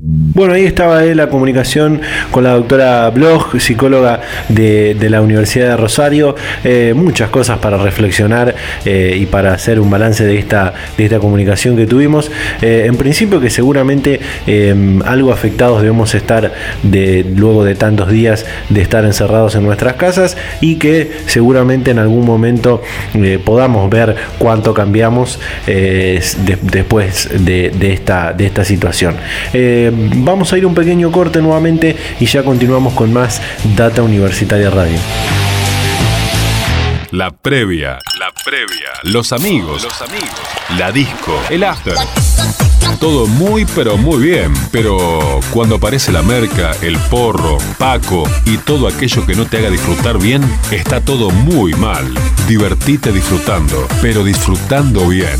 Bueno, ahí estaba la comunicación con la doctora Bloch, psicóloga de, la Universidad de Rosario. Eh, muchas cosas para reflexionar eh, y para hacer un balance de esta, de esta comunicación que tuvimos. Eh, en principio que seguramente algo afectados debemos estar de, luego de tantos días de estar encerrados en nuestras casas y que seguramente en algún momento podamos ver cuánto cambiamos después de, esta, de esta situación vamos a ir un pequeño corte nuevamente y ya continuamos con más Data Universitaria Radio.
La previa, la previa, los amigos, los amigos, la disco, el after. todo muy pero muy bien. Pero cuando aparece la merca, el porro, Paco y todo aquello que no te haga disfrutar bien, está todo muy mal. Divertite disfrutando, pero disfrutando bien.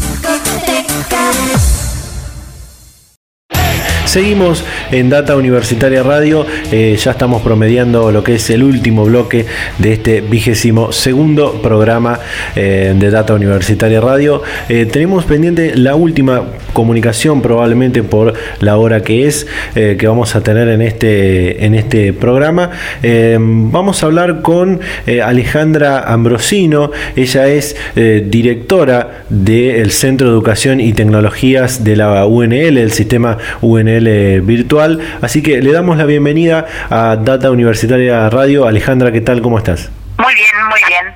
Seguimos en Data Universitaria Radio, eh, ya estamos promediando lo que es el último bloque de este vigésimo segundo programa eh, de Data Universitaria Radio. Eh, tenemos pendiente la última comunicación probablemente por la hora que es que vamos a tener en este, en este programa. vamos a hablar con Alejandra Ambrosino, ella es directora del Centro de Educación y Tecnologías de la UNL, el sistema UNL virtual. Así que le damos la bienvenida a Data Universitaria Radio. Alejandra, ¿qué tal? ¿Cómo estás?
Muy bien, muy bien.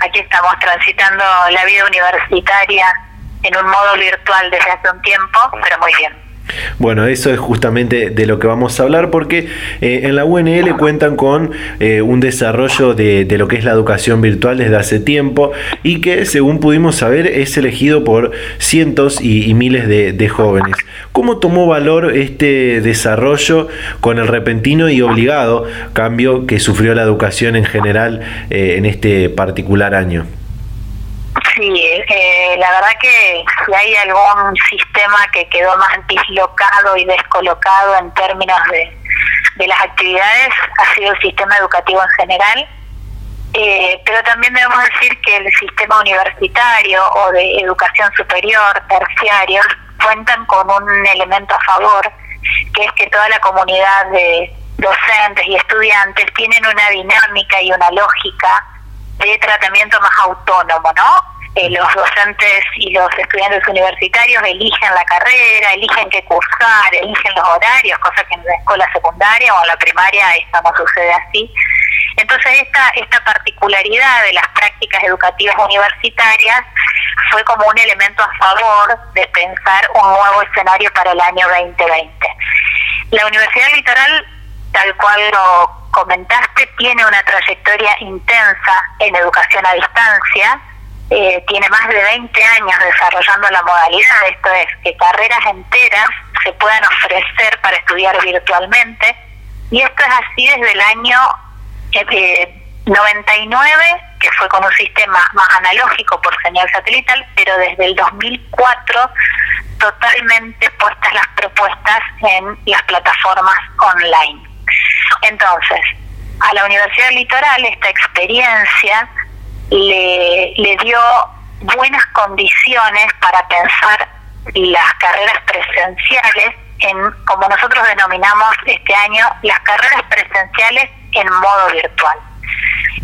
Aquí estamos transitando la vida universitaria en un modo virtual desde hace un tiempo, pero muy bien.
Bueno, eso es justamente de lo que vamos a hablar porque eh, en la UNL cuentan con eh, un desarrollo de, lo que es la educación virtual desde hace tiempo y que según pudimos saber es elegido por cientos y, miles de, jóvenes. ¿Cómo tomó valor este desarrollo con el repentino y obligado cambio que sufrió la educación en general eh, en este particular año?
Sí, eh, la verdad que si hay algún sistema que quedó más dislocado y descolocado en términos de, de las actividades, ha sido el sistema educativo en general. Eh, pero también debemos decir que el sistema universitario o de educación superior, terciario, cuentan con un elemento a favor, que es que toda la comunidad de docentes y estudiantes tienen una dinámica y una lógica de tratamiento más autónomo, ¿no? Eh, los docentes y los estudiantes universitarios eligen la carrera, eligen qué cursar, eligen los horarios, cosa que en la escuela secundaria o en la primaria esto no sucede así. Entonces esta, esta particularidad de las prácticas educativas universitarias fue como un elemento a favor de pensar un nuevo escenario para el año 2020. La Universidad Litoral, tal cual lo comentaste, tiene una trayectoria intensa en educación a distancia, eh, tiene más de 20 años desarrollando la modalidad, esto es, que carreras enteras se puedan ofrecer para estudiar virtualmente, y esto es así desde el año 99, eh, que fue con un sistema más analógico por señal satelital, pero desde el 2004 totalmente puestas las propuestas en las plataformas online. Entonces, a la Universidad Litoral esta experiencia le, le dio buenas condiciones para pensar las carreras presenciales en, como nosotros denominamos este año, las carreras presenciales en modo virtual.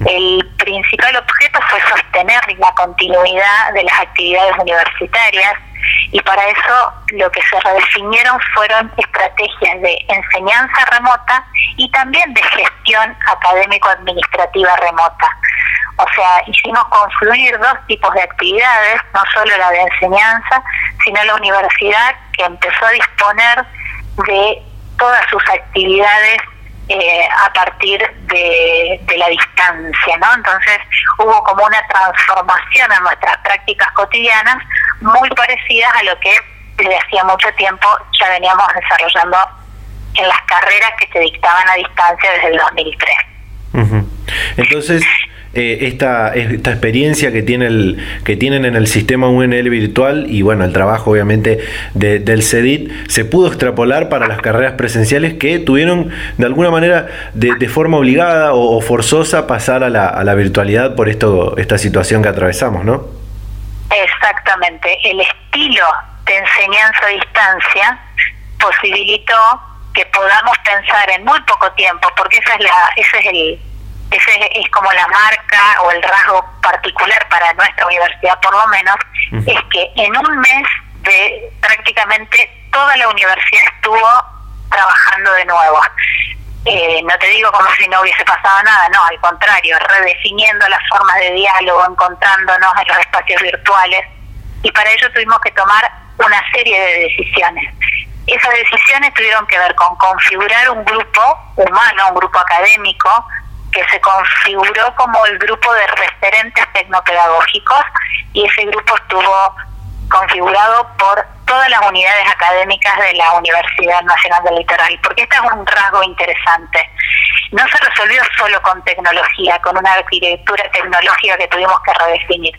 El principal objeto fue sostener la continuidad de las actividades universitarias y para eso lo que se redefinieron fueron estrategias de enseñanza remota y también de gestión académico-administrativa remota. O sea, hicimos confluir dos tipos de actividades, no solo la de enseñanza, sino la universidad que empezó a disponer de todas sus actividades eh, a partir de, la distancia, ¿no? Entonces hubo como una transformación en nuestras prácticas cotidianas muy parecidas a lo que desde hacía mucho tiempo ya veníamos desarrollando en las carreras que se dictaban a distancia desde el 2003.
Entonces, eh, esta, esta experiencia que, tiene el, que tienen en el sistema UNL virtual y bueno, el trabajo obviamente del CEDIT se pudo extrapolar para las carreras presenciales que tuvieron de alguna manera de, forma obligada o, forzosa pasar a la, a la virtualidad por esto, esta situación que atravesamos, ¿no?
Exactamente, el estilo de enseñanza a distancia posibilitó que podamos pensar en muy poco tiempo, porque esa es la, ese es el, ese es como la marca o el rasgo particular para nuestra universidad por lo menos, es que en un mes de prácticamente toda la universidad estuvo trabajando de nuevo. Eh, no te digo como si no hubiese pasado nada, no, al contrario, redefiniendo las formas de diálogo, encontrándonos en los espacios virtuales, y para ello tuvimos que tomar una serie de decisiones. Esas decisiones tuvieron que ver con configurar un grupo humano, un grupo académico, que se configuró como el grupo de referentes tecnopedagógicos y ese grupo estuvo configurado por todas las unidades académicas de la Universidad Nacional del Litoral, porque este es un rasgo interesante. No se resolvió solo con tecnología, con una arquitectura tecnológica que tuvimos que redefinir.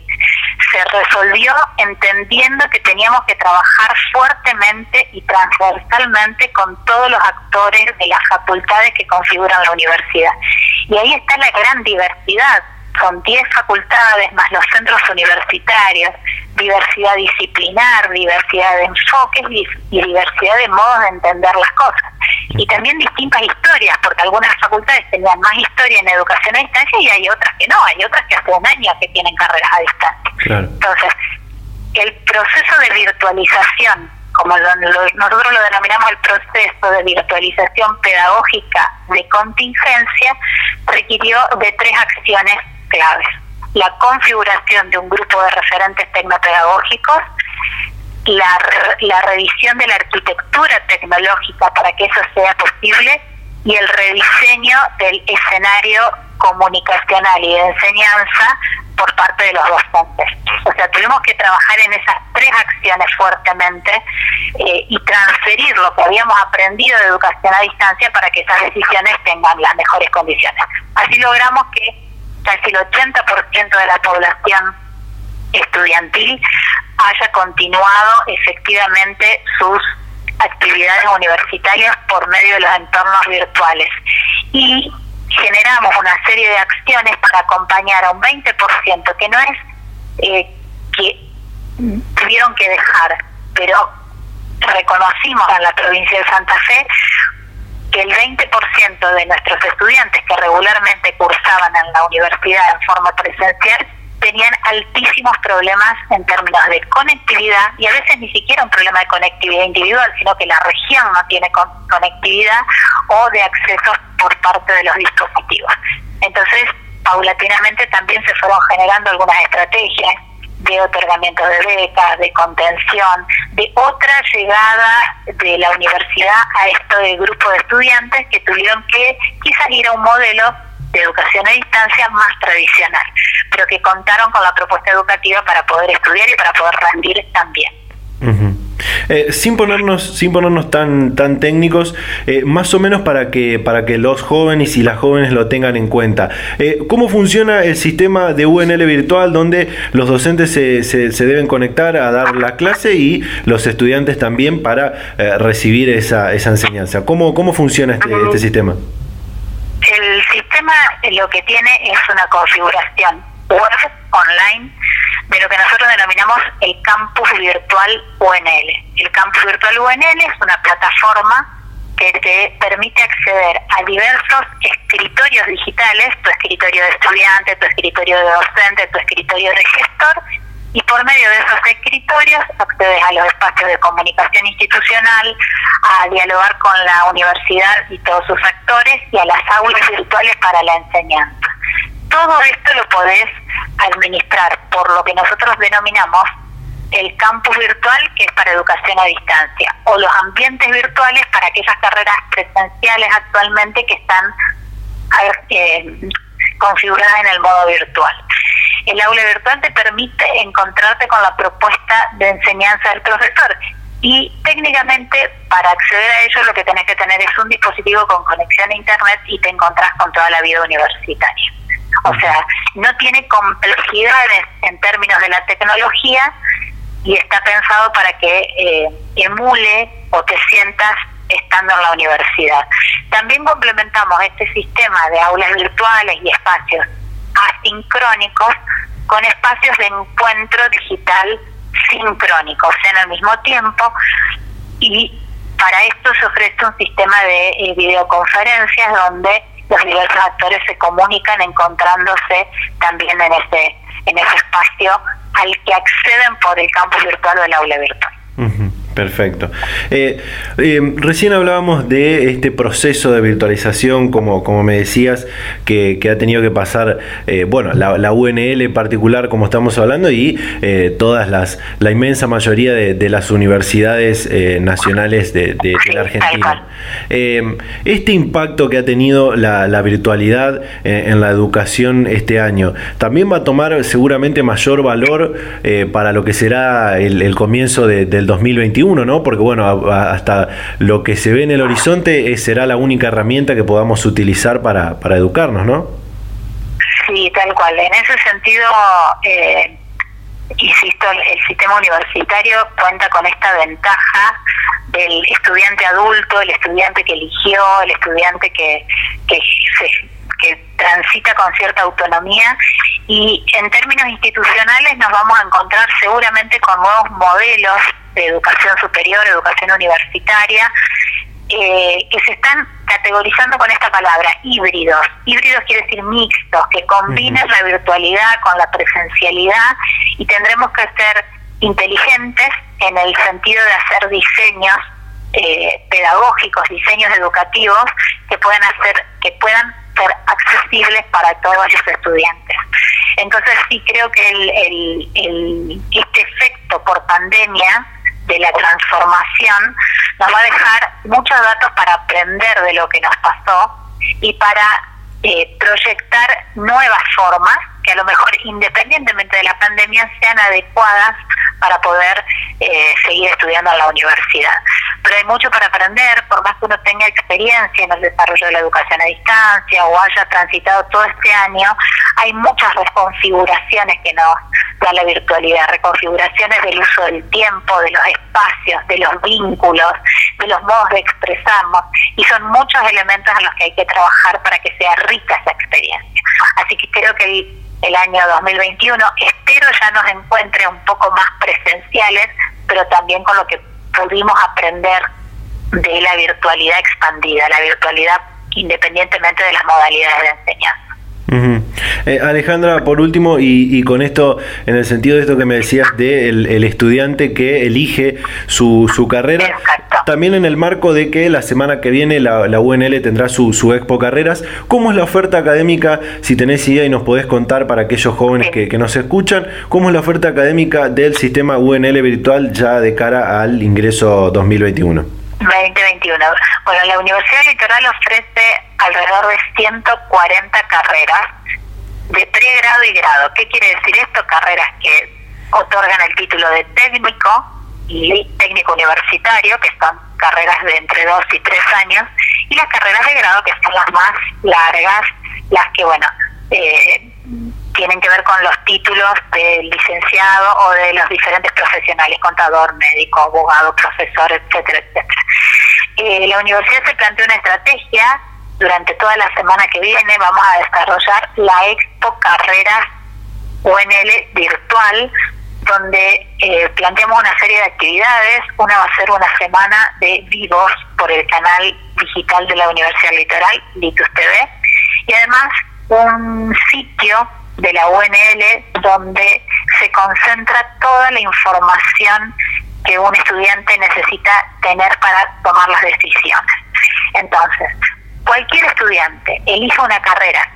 Se resolvió entendiendo que teníamos que trabajar fuertemente y transversalmente con todos los actores de las facultades que configuran la universidad. Y ahí está la gran diversidad son 10 facultades más los centros universitarios, diversidad disciplinar, diversidad de enfoques y, diversidad de modos de entender las cosas. Y también distintas historias, porque algunas facultades tenían más historia en educación a distancia y hay otras que no, hay otras que hace un año que tienen carreras a distancia. Entonces, el proceso de virtualización, como nosotros lo denominamos el proceso de virtualización pedagógica de contingencia, requirió de tres acciones claves. La configuración de un grupo de referentes tecnopedagógicos, la, la revisión de la arquitectura tecnológica para que eso sea posible y el rediseño del escenario comunicacional y de enseñanza por parte de los docentes. O sea, tuvimos que trabajar en esas tres acciones fuertemente eh, y transferir lo que habíamos aprendido de educación a distancia para que esas decisiones tengan las mejores condiciones. Así logramos que casi el 80% de la población estudiantil haya continuado efectivamente sus actividades universitarias por medio de los entornos virtuales. Y generamos una serie de acciones para acompañar a un 20% que no es eh, que tuvieron que dejar, pero reconocimos en la provincia de Santa Fe que el 20% de nuestros estudiantes que regularmente cursaban en la universidad en forma presencial tenían altísimos problemas en términos de conectividad y a veces ni siquiera un problema de conectividad individual, sino que la región no tiene conectividad o de acceso por parte de los dispositivos. Entonces, paulatinamente también se fueron generando algunas estrategias de otorgamiento de becas, de contención, de otra llegada de la universidad a esto de grupo de estudiantes que tuvieron que quizás ir a un modelo de educación a distancia más tradicional, pero que contaron con la propuesta educativa para poder estudiar y para poder rendir también.
Eh, sin ponernos, sin ponernos tan, tan técnicos, eh, más o menos para que, para que los jóvenes y las jóvenes lo tengan en cuenta. Eh, ¿Cómo funciona el sistema de UNL virtual donde los docentes se, se, deben conectar a dar la clase y los estudiantes también para recibir esa, esa enseñanza? ¿Cómo, cómo funciona este, este sistema?
El sistema lo que tiene es una configuración web online de lo que nosotros denominamos el campus virtual UNL. El campus virtual UNL es una plataforma que te permite acceder a diversos escritorios digitales, tu escritorio de estudiante, tu escritorio de docente, tu escritorio de gestor, y por medio de esos escritorios accedes a los espacios de comunicación institucional, a dialogar con la universidad y todos sus actores y a las aulas virtuales para la enseñanza. Todo esto lo podés administrar por lo que nosotros denominamos el campus virtual, que es para educación a distancia, o los ambientes virtuales para aquellas carreras presenciales actualmente que están eh, configuradas en el modo virtual. El aula virtual te permite encontrarte con la propuesta de enseñanza del profesor y técnicamente para acceder a ello lo que tenés que tener es un dispositivo con conexión a internet y te encontrás con toda la vida universitaria. O sea, no tiene complejidades en términos de la tecnología y está pensado para que eh, emule o te sientas estando en la universidad. También complementamos este sistema de aulas virtuales y espacios asincrónicos con espacios de encuentro digital sincrónicos en el mismo tiempo y para esto se ofrece un sistema de eh, videoconferencias donde los diversos actores se comunican encontrándose también en ese en ese espacio al que acceden por el campus virtual o el aula virtual.
Perfecto. Eh, eh, recién hablábamos de este proceso de virtualización, como, como me decías, que, ha tenido que pasar, eh, bueno, la, UNL en particular, como estamos hablando, y todas las, la inmensa mayoría de, las universidades nacionales de, la Argentina. este impacto que ha tenido la, virtualidad en, la educación este año, también va a tomar seguramente mayor valor para lo que será el, el comienzo del 2021 uno, ¿no? Porque bueno, hasta lo que se ve en el horizonte será la única herramienta que podamos utilizar para, para educarnos, ¿no?
Sí, tal cual. En ese sentido, eh, insisto, el, sistema universitario cuenta con esta ventaja del estudiante adulto, el estudiante que eligió, el estudiante que, que, que transita con cierta autonomía y en términos institucionales nos vamos a encontrar seguramente con nuevos modelos de educación superior, educación universitaria, eh, que se están categorizando con esta palabra, híbridos. Híbridos quiere decir mixtos, que combinen la virtualidad con la presencialidad y tendremos que ser inteligentes en el sentido de hacer diseños eh, pedagógicos, diseños educativos que puedan hacer, que puedan ser accesibles para todos los estudiantes. Entonces sí creo que el, el, este efecto por pandemia de la transformación nos va a dejar muchos datos para aprender de lo que nos pasó y para eh, proyectar nuevas formas que a lo mejor independientemente de la pandemia sean adecuadas para poder eh, seguir estudiando en la universidad. Pero hay mucho para aprender, por más que uno tenga experiencia en el desarrollo de la educación a distancia o haya transitado todo este año, hay muchas reconfiguraciones que nos da la virtualidad, reconfiguraciones del uso del tiempo, de los espacios, de los vínculos, de los modos de expresarnos, y son muchos elementos en los que hay que trabajar para que sea rica esa experiencia. Así que creo que el, el año 2021 espero ya nos encuentre un poco más presenciales, pero también con lo que pudimos aprender de la virtualidad expandida, la virtualidad independientemente de las modalidades de enseñanza.
Eh, Alejandra, por último, y, con esto, en el sentido de esto que me decías de el, estudiante que elige su, su carrera, también en el marco de que la semana que viene la, UNL tendrá su, su, Expo Carreras, ¿cómo es la oferta académica? Si tenés idea y nos podés contar para aquellos jóvenes que, que nos escuchan, ¿cómo es la oferta académica del sistema UNL virtual ya de cara al ingreso 2021?
2021. Bueno, la Universidad Litoral ofrece alrededor de 140 carreras de pregrado y grado. ¿Qué quiere decir esto? Carreras que otorgan el título de técnico y técnico universitario, que son carreras de entre dos y tres años, y las carreras de grado, que son las más largas, las que, bueno, eh, tienen que ver con los títulos del licenciado o de los diferentes profesionales, contador, médico, abogado, profesor, etcétera, etcétera. Eh, la universidad se plantea una estrategia, durante toda la semana que viene vamos a desarrollar la Expo Carreras UNL virtual, donde eh, planteamos una serie de actividades. Una va a ser una semana de vivos por el canal digital de la Universidad Litoral, Litus TV, y además un sitio de la UNL donde se concentra toda la información que un estudiante necesita tener para tomar las decisiones. Entonces, cualquier estudiante elija una carrera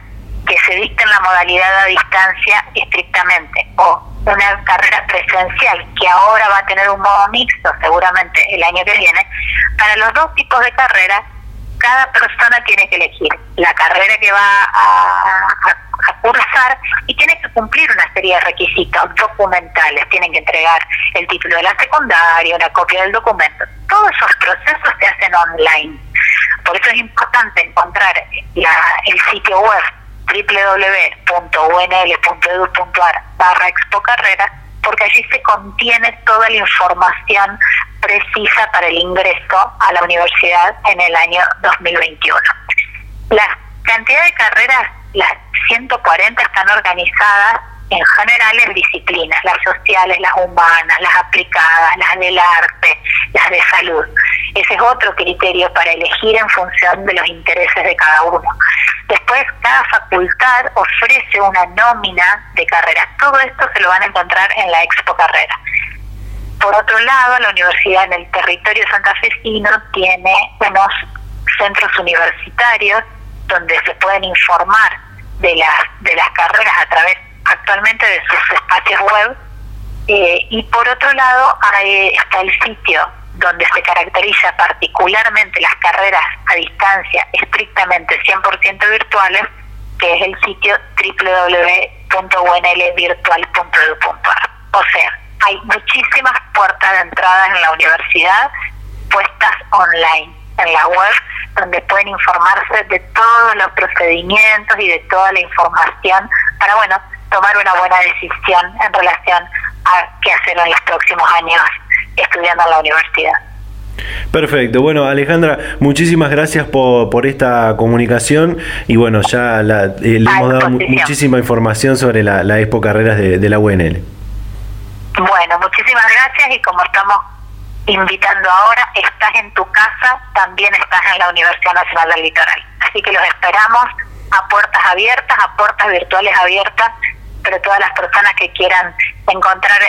que se dicte en la modalidad a distancia estrictamente o una carrera presencial que ahora va a tener un modo mixto seguramente el año que viene, para los dos tipos de carreras cada persona tiene que elegir la carrera que va a, cursar y tiene que cumplir una serie de requisitos documentales. Tienen que entregar el título de la secundaria, una copia del documento. Todos esos procesos se hacen online. Por eso es importante encontrar el sitio web www.unl.edu.ar barra Expo Carrera porque allí se contiene toda la información precisa para el ingreso a la universidad en el año 2021. La cantidad de carreras, las 140 están organizadas en general en disciplinas, las sociales, las humanas, las aplicadas, las del arte, las de salud. Ese es otro criterio para elegir en función de los intereses de cada uno. Después, cada facultad ofrece una nómina de carreras. Todo esto se lo van a encontrar en la Expo Carrera. por otro lado, la universidad en el territorio santafesino tiene unos centros universitarios donde se pueden informar de las, de las carreras a través actualmente de sus espacios web. Eh, y por otro lado, está el sitio donde se caracteriza particularmente las carreras a distancia estrictamente 100% virtuales, que es el sitio www.unlvirtual.edu.ar. O sea, hay muchísimas puertas de entrada en la universidad puestas online en la web donde pueden informarse de todos los procedimientos y de toda la información para bueno tomar una buena decisión en relación a qué hacer en los próximos años estudiando en la universidad.
Perfecto, bueno Alejandra, muchísimas gracias por, por esta comunicación y bueno, ya eh, le hemos dado muchísima información sobre la, la Expo Carreras de, de la UNL.
Bueno, muchísimas gracias y como estamos invitando ahora, estás en tu casa, también estás en la Universidad Nacional del Litoral. Así que los esperamos a puertas abiertas, a puertas virtuales abiertas, pero todas las personas que quieran encontrar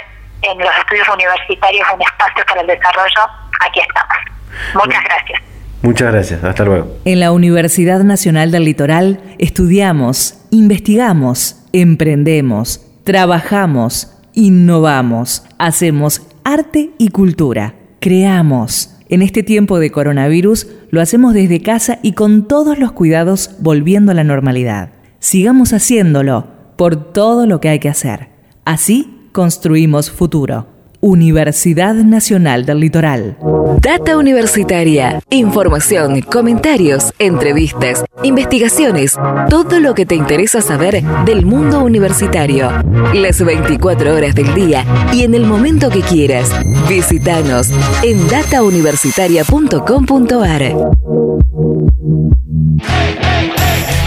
en los estudios universitarios un espacio para el desarrollo, aquí estamos. Muchas gracias.
Muchas gracias, hasta luego.
En la Universidad Nacional del Litoral estudiamos, investigamos, emprendemos, trabajamos, innovamos, hacemos arte y cultura, creamos. En este tiempo de coronavirus lo hacemos desde casa y con todos los cuidados volviendo a la normalidad. Sigamos haciéndolo por todo lo que hay que hacer. Así construimos futuro. Universidad Nacional del Litoral. Data Universitaria. Información, comentarios, entrevistas, investigaciones, todo lo que te interesa saber del mundo universitario. Las 24 horas del día y en el momento que quieras. Visítanos en datauniversitaria.com.ar.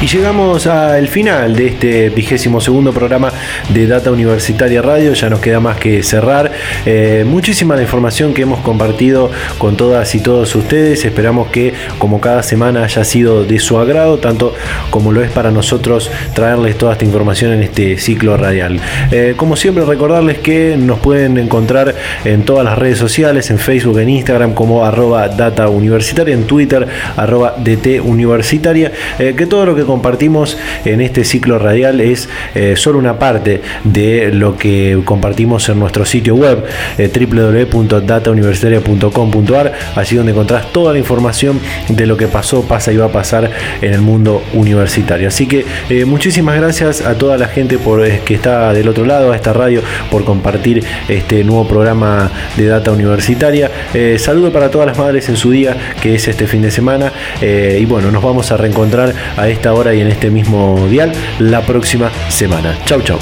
Y llegamos al final de este vigésimo segundo programa de Data Universitaria Radio. Ya nos queda más que cerrar. Eh, muchísima la información que hemos compartido con todas y todos ustedes. Esperamos que como cada semana haya sido de su agrado, tanto como lo es para nosotros traerles toda esta información en este ciclo radial. Eh, como siempre recordarles que nos pueden encontrar en todas las redes sociales, en Facebook, en Instagram como arroba data universitaria, en Twitter arroba dt universitaria, eh, que todo lo que compartimos en este ciclo radial es eh, solo una parte de lo que compartimos en nuestro sitio web eh, www.datauniversitaria.com.ar, allí donde encontrás toda la información de lo que pasó, pasa y va a pasar en el mundo universitario. Así que eh, muchísimas gracias a toda la gente por que está del otro lado, a esta radio, por compartir este nuevo programa de Data Universitaria. saludo para todas las madres en su día, que es este fin de semana. y bueno, nos vamos a reencontrar a esta y en este mismo dial la próxima semana. Chau, chau.